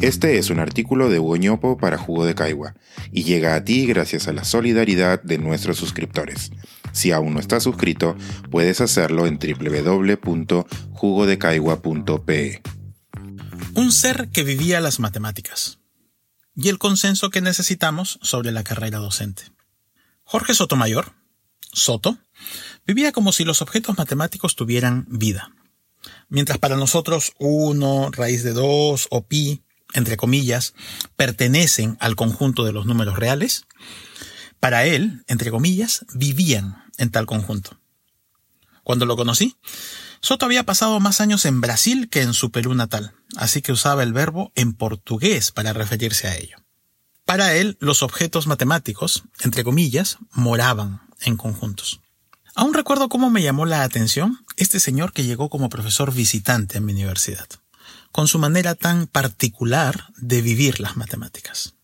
Este es un artículo de Hugo para Jugo de Caigua y llega a ti gracias a la solidaridad de nuestros suscriptores. Si aún no estás suscrito, puedes hacerlo en www.jugodecaigua.pe. Un ser que vivía las matemáticas y el consenso que necesitamos sobre la carrera docente. Jorge Sotomayor, Soto, vivía como si los objetos matemáticos tuvieran vida. Mientras para nosotros 1, raíz de 2 o pi, entre comillas, pertenecen al conjunto de los números reales, para él, entre comillas, vivían en tal conjunto. Cuando lo conocí, Soto había pasado más años en Brasil que en su Perú natal, así que usaba el verbo en portugués para referirse a ello. Para él, los objetos matemáticos, entre comillas, moraban en conjuntos. Aún recuerdo cómo me llamó la atención este señor que llegó como profesor visitante en mi universidad, con su manera tan particular de vivir las matemáticas.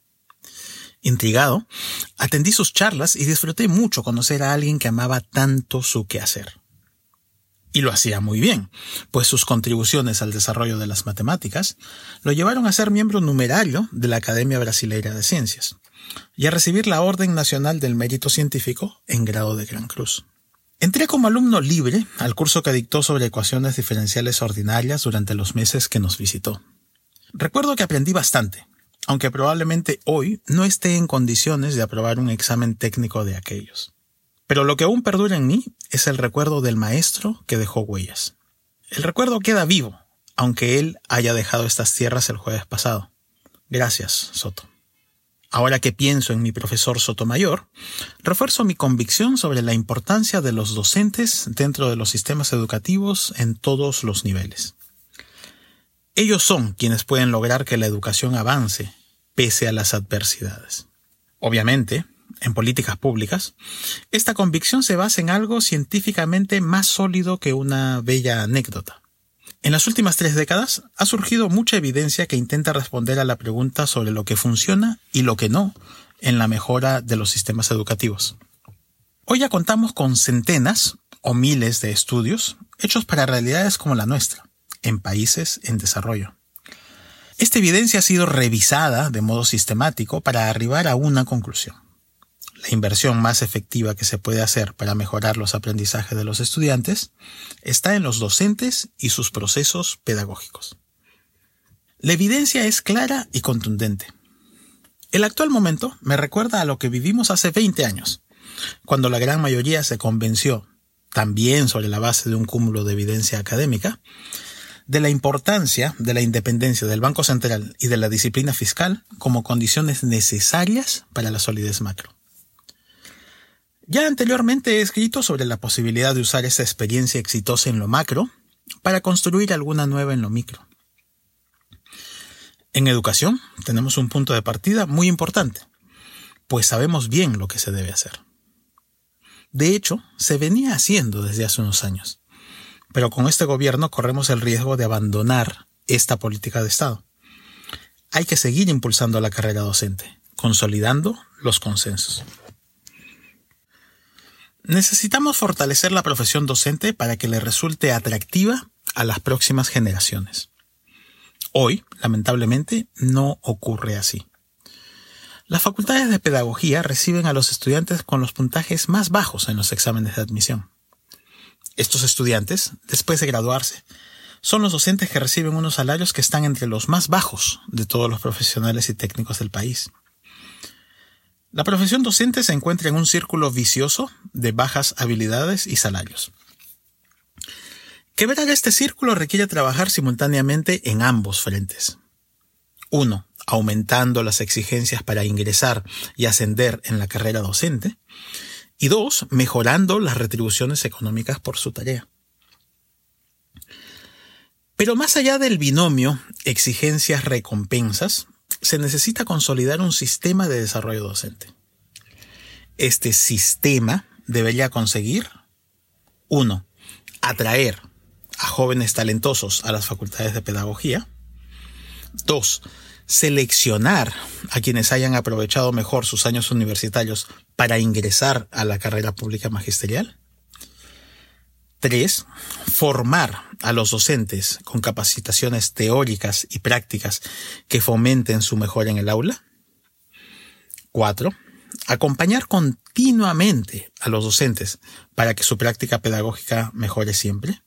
Intrigado, atendí sus charlas y disfruté mucho conocer a alguien que amaba tanto su quehacer. Y lo hacía muy bien, pues sus contribuciones al desarrollo de las matemáticas lo llevaron a ser miembro numerario de la Academia Brasileira de Ciencias y a recibir la Orden Nacional del Mérito Científico en grado de Gran Cruz. Entré como alumno libre al curso que dictó sobre ecuaciones diferenciales ordinarias durante los meses que nos visitó. Recuerdo que aprendí bastante, aunque probablemente hoy no esté en condiciones de aprobar un examen técnico de aquellos. Pero lo que aún perdura en mí es el recuerdo del maestro que dejó huellas. El recuerdo queda vivo, aunque él haya dejado estas tierras el jueves pasado. Gracias, Soto. Ahora que pienso en mi profesor Sotomayor, refuerzo mi convicción sobre la importancia de los docentes dentro de los sistemas educativos en todos los niveles. Ellos son quienes pueden lograr que la educación avance pese a las adversidades. Obviamente, en políticas públicas, esta convicción se basa en algo científicamente más sólido que una bella anécdota. En las últimas tres décadas ha surgido mucha evidencia que intenta responder a la pregunta sobre lo que funciona y lo que no en la mejora de los sistemas educativos. Hoy ya contamos con centenas o miles de estudios hechos para realidades como la nuestra, en países en desarrollo. Esta evidencia ha sido revisada de modo sistemático para arribar a una conclusión la inversión más efectiva que se puede hacer para mejorar los aprendizajes de los estudiantes está en los docentes y sus procesos pedagógicos. La evidencia es clara y contundente. El actual momento me recuerda a lo que vivimos hace 20 años, cuando la gran mayoría se convenció, también sobre la base de un cúmulo de evidencia académica, de la importancia de la independencia del Banco Central y de la disciplina fiscal como condiciones necesarias para la solidez macro. Ya anteriormente he escrito sobre la posibilidad de usar esa experiencia exitosa en lo macro para construir alguna nueva en lo micro. En educación tenemos un punto de partida muy importante, pues sabemos bien lo que se debe hacer. De hecho, se venía haciendo desde hace unos años, pero con este gobierno corremos el riesgo de abandonar esta política de Estado. Hay que seguir impulsando la carrera docente, consolidando los consensos. Necesitamos fortalecer la profesión docente para que le resulte atractiva a las próximas generaciones. Hoy, lamentablemente, no ocurre así. Las facultades de pedagogía reciben a los estudiantes con los puntajes más bajos en los exámenes de admisión. Estos estudiantes, después de graduarse, son los docentes que reciben unos salarios que están entre los más bajos de todos los profesionales y técnicos del país. La profesión docente se encuentra en un círculo vicioso de bajas habilidades y salarios. Quebrar este círculo requiere trabajar simultáneamente en ambos frentes. Uno, aumentando las exigencias para ingresar y ascender en la carrera docente. Y dos, mejorando las retribuciones económicas por su tarea. Pero más allá del binomio exigencias-recompensas, se necesita consolidar un sistema de desarrollo docente. Este sistema debería conseguir, uno, atraer a jóvenes talentosos a las facultades de pedagogía. Dos, seleccionar a quienes hayan aprovechado mejor sus años universitarios para ingresar a la carrera pública magisterial. 3. Formar a los docentes con capacitaciones teóricas y prácticas que fomenten su mejora en el aula. 4. Acompañar continuamente a los docentes para que su práctica pedagógica mejore siempre.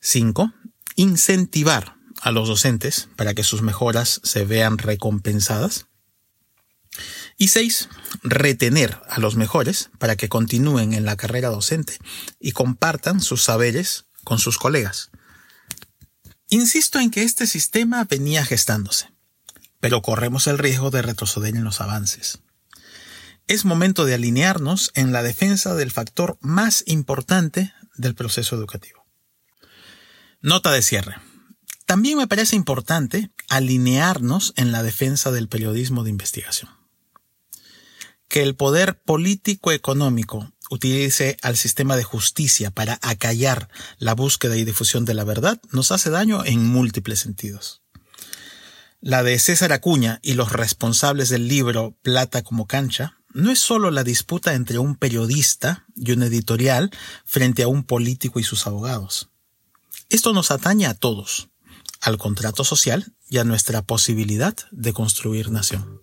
5. Incentivar a los docentes para que sus mejoras se vean recompensadas. Y seis, retener a los mejores para que continúen en la carrera docente y compartan sus saberes con sus colegas. Insisto en que este sistema venía gestándose, pero corremos el riesgo de retroceder en los avances. Es momento de alinearnos en la defensa del factor más importante del proceso educativo. Nota de cierre. También me parece importante alinearnos en la defensa del periodismo de investigación que el poder político-económico utilice al sistema de justicia para acallar la búsqueda y difusión de la verdad nos hace daño en múltiples sentidos. La de César Acuña y los responsables del libro Plata como cancha no es solo la disputa entre un periodista y un editorial frente a un político y sus abogados. Esto nos atañe a todos, al contrato social y a nuestra posibilidad de construir nación.